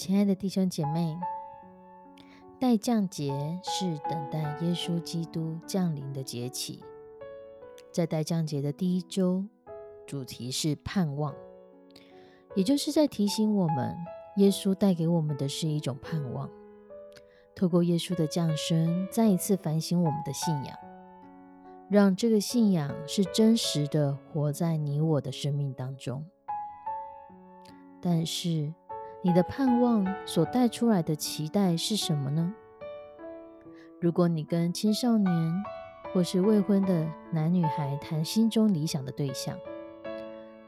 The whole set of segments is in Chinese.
亲爱的弟兄姐妹，待降节是等待耶稣基督降临的节期。在待降节的第一周，主题是盼望，也就是在提醒我们，耶稣带给我们的是一种盼望。透过耶稣的降生，再一次反省我们的信仰，让这个信仰是真实的活在你我的生命当中。但是，你的盼望所带出来的期待是什么呢？如果你跟青少年或是未婚的男女孩谈心中理想的对象，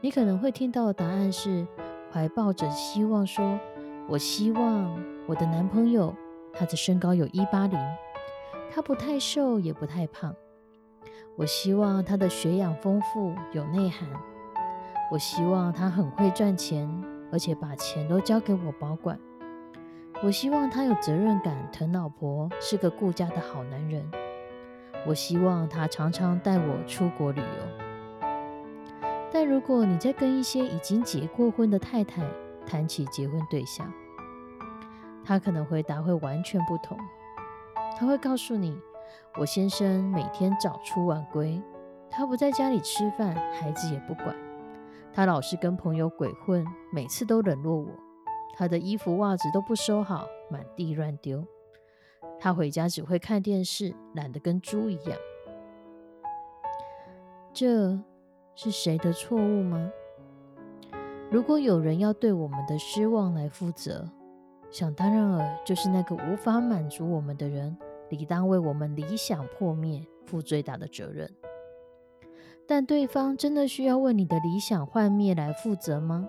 你可能会听到的答案是怀抱着希望，说：“我希望我的男朋友他的身高有一八零，他不太瘦也不太胖。我希望他的学养丰富有内涵。我希望他很会赚钱。”而且把钱都交给我保管。我希望他有责任感，疼老婆，是个顾家的好男人。我希望他常常带我出国旅游。但如果你在跟一些已经结过婚的太太谈起结婚对象，他可能回答会完全不同。他会告诉你：“我先生每天早出晚归，他不在家里吃饭，孩子也不管。”他老是跟朋友鬼混，每次都冷落我。他的衣服袜子都不收好，满地乱丢。他回家只会看电视，懒得跟猪一样。这是谁的错误吗？如果有人要对我们的失望来负责，想当然尔就是那个无法满足我们的人，理当为我们理想破灭负最大的责任。但对方真的需要为你的理想幻灭来负责吗？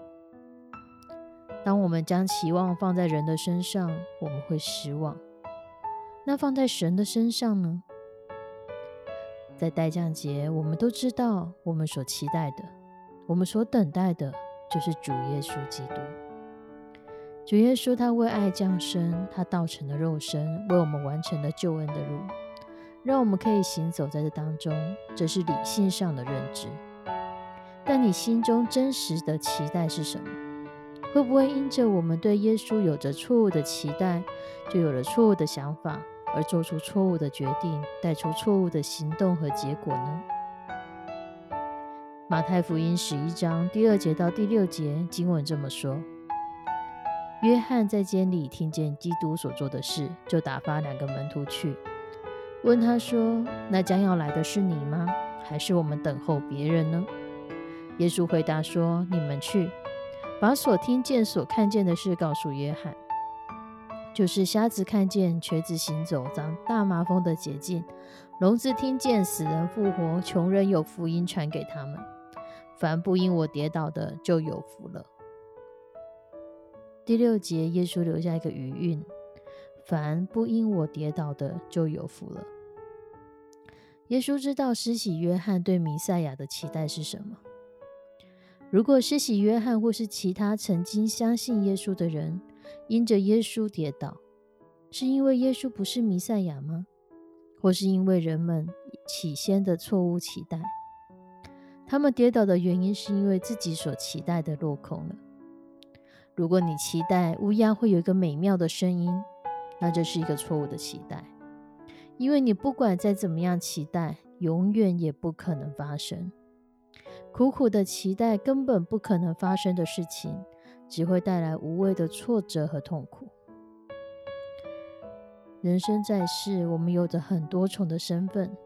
当我们将期望放在人的身上，我们会失望。那放在神的身上呢？在代降节，我们都知道，我们所期待的，我们所等待的，就是主耶稣基督。主耶稣他为爱降生，他道成了肉身，为我们完成了救恩的路。让我们可以行走在这当中，这是理性上的认知。但你心中真实的期待是什么？会不会因着我们对耶稣有着错误的期待，就有了错误的想法，而做出错误的决定，带出错误的行动和结果呢？马太福音十一章第二节到第六节经文这么说：约翰在监里听见基督所做的事，就打发两个门徒去。问他说：“那将要来的是你吗？还是我们等候别人呢？”耶稣回答说：“你们去，把所听见、所看见的事告诉约翰，就是瞎子看见、瘸子行走、长大麻风的捷径，聋子听见、死人复活、穷人有福音传给他们。凡不因我跌倒的，就有福了。”第六节，耶稣留下一个余韵：“凡不因我跌倒的，就有福了。”耶稣知道施洗约翰对弥赛亚的期待是什么。如果施洗约翰或是其他曾经相信耶稣的人，因着耶稣跌倒，是因为耶稣不是弥赛亚吗？或是因为人们起先的错误期待？他们跌倒的原因是因为自己所期待的落空了。如果你期待乌鸦会有一个美妙的声音，那这是一个错误的期待。因为你不管再怎么样期待，永远也不可能发生。苦苦的期待根本不可能发生的事情，只会带来无谓的挫折和痛苦。人生在世，我们有着很多重的身份，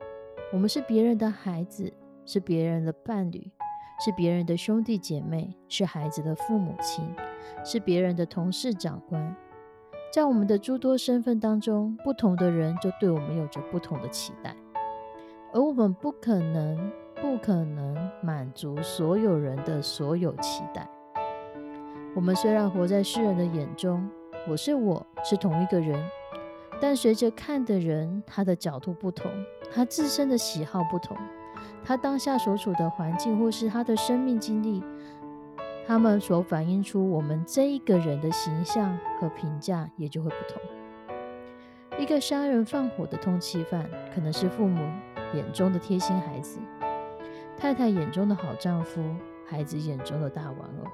我们是别人的孩子，是别人的伴侣，是别人的兄弟姐妹，是孩子的父母亲，是别人的同事长官。在我们的诸多身份当中，不同的人就对我们有着不同的期待，而我们不可能、不可能满足所有人的所有期待。我们虽然活在世人的眼中，我是我是同一个人，但随着看的人他的角度不同，他自身的喜好不同，他当下所处的环境或是他的生命经历。他们所反映出我们这一个人的形象和评价也就会不同。一个杀人放火的通缉犯，可能是父母眼中的贴心孩子，太太眼中的好丈夫，孩子眼中的大玩偶。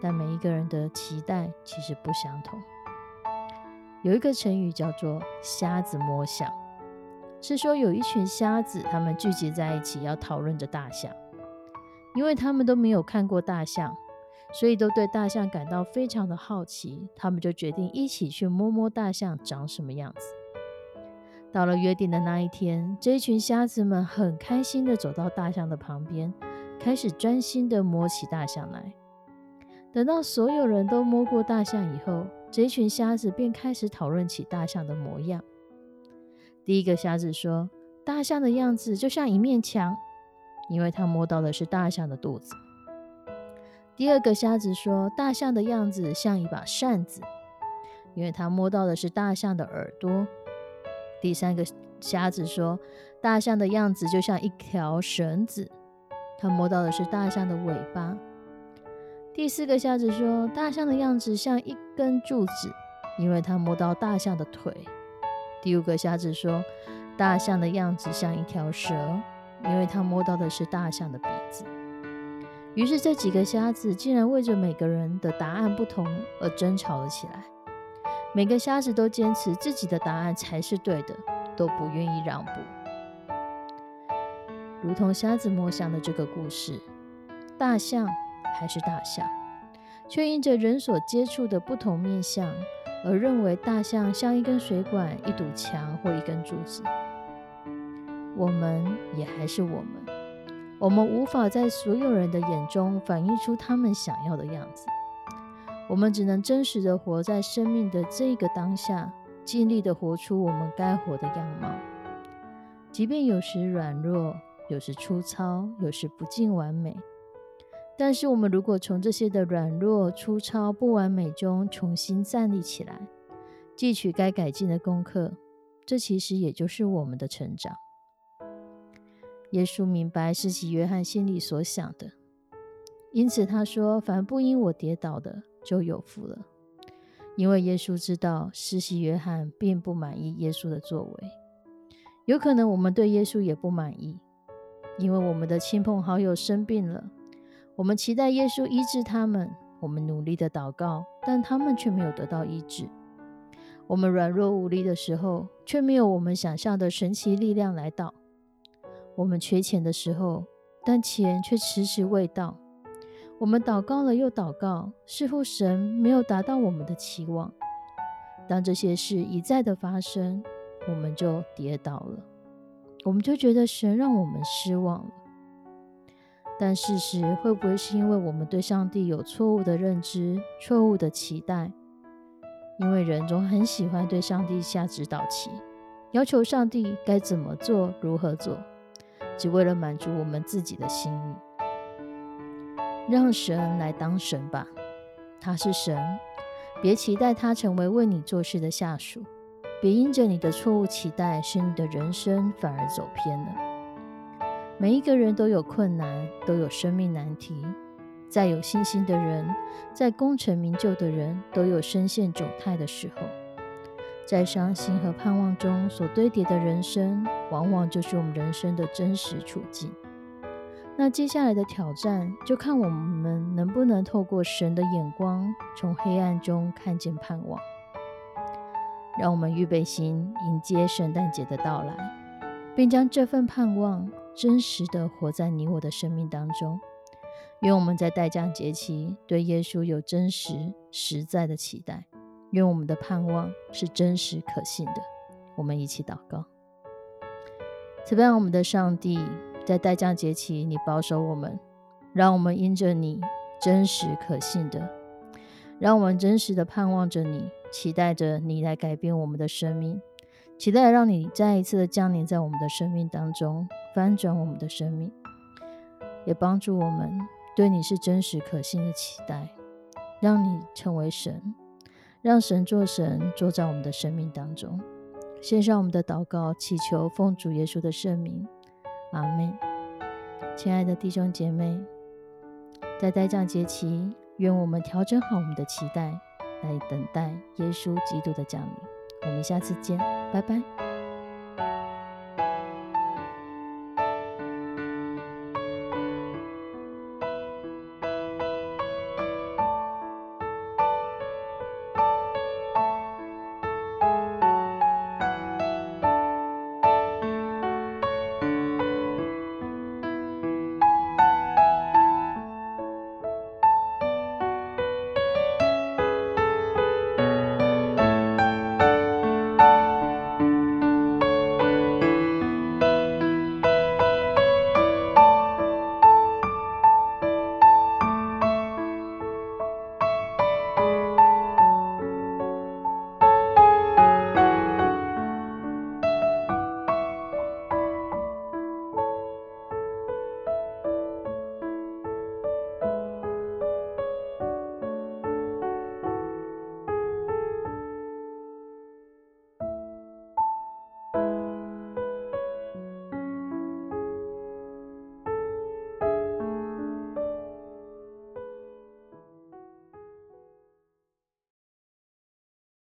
但每一个人的期待其实不相同。有一个成语叫做“瞎子摸象”，是说有一群瞎子，他们聚集在一起，要讨论着大象。因为他们都没有看过大象，所以都对大象感到非常的好奇。他们就决定一起去摸摸大象长什么样子。到了约定的那一天，这一群瞎子们很开心的走到大象的旁边，开始专心的摸起大象来。等到所有人都摸过大象以后，这一群瞎子便开始讨论起大象的模样。第一个瞎子说：“大象的样子就像一面墙。”因为他摸到的是大象的肚子。第二个瞎子说：“大象的样子像一把扇子。”因为他摸到的是大象的耳朵。第三个瞎子说：“大象的样子就像一条绳子。”他摸到的是大象的尾巴。第四个瞎子说：“大象的样子像一根柱子。”因为他摸到大象的腿。第五个瞎子说：“大象的样子像一条蛇。”因为他摸到的是大象的鼻子，于是这几个瞎子竟然为着每个人的答案不同而争吵了起来。每个瞎子都坚持自己的答案才是对的，都不愿意让步。如同瞎子摸象的这个故事，大象还是大象，却因着人所接触的不同面相，而认为大象像一根水管、一堵墙或一根柱子。我们也还是我们，我们无法在所有人的眼中反映出他们想要的样子。我们只能真实的活在生命的这个当下，尽力的活出我们该活的样貌。即便有时软弱，有时粗糙，有时不尽完美，但是我们如果从这些的软弱、粗糙、不完美中重新站立起来，汲取该改进的功课，这其实也就是我们的成长。耶稣明白施洗约翰心里所想的，因此他说：“凡不因我跌倒的，就有福了。”因为耶稣知道施洗约翰并不满意耶稣的作为，有可能我们对耶稣也不满意，因为我们的亲朋好友生病了，我们期待耶稣医治他们，我们努力的祷告，但他们却没有得到医治。我们软弱无力的时候，却没有我们想象的神奇力量来到。我们缺钱的时候，但钱却迟迟未到。我们祷告了又祷告，似乎神没有达到我们的期望。当这些事一再的发生，我们就跌倒了，我们就觉得神让我们失望了。但事实会不会是因为我们对上帝有错误的认知、错误的期待？因为人总很喜欢对上帝下指导棋，要求上帝该怎么做、如何做。只为了满足我们自己的心意，让神来当神吧。他是神，别期待他成为为你做事的下属，别因着你的错误期待，使你的人生反而走偏了。每一个人都有困难，都有生命难题。再有信心的人，在功成名就的人，都有身陷窘态的时候。在伤心和盼望中所堆叠的人生，往往就是我们人生的真实处境。那接下来的挑战，就看我们能不能透过神的眼光，从黑暗中看见盼望。让我们预备心迎接圣诞节的到来，并将这份盼望真实的活在你我的生命当中。愿我们在待降节期对耶稣有真实实在的期待。愿我们的盼望是真实可信的。我们一起祷告：慈悲我们的上帝，在待降节期，你保守我们，让我们因着你真实可信的，让我们真实的盼望着你。期待着你来改变我们的生命，期待让你再一次的降临在我们的生命当中，翻转我们的生命，也帮助我们对你是真实可信的期待，让你成为神，让神做神，坐在我们的生命当中。献上我们的祷告，祈求奉主耶稣的圣名，阿门。亲爱的弟兄姐妹，在待降节期，愿我们调整好我们的期待。来等待耶稣基督的降临。我们下次见，拜拜。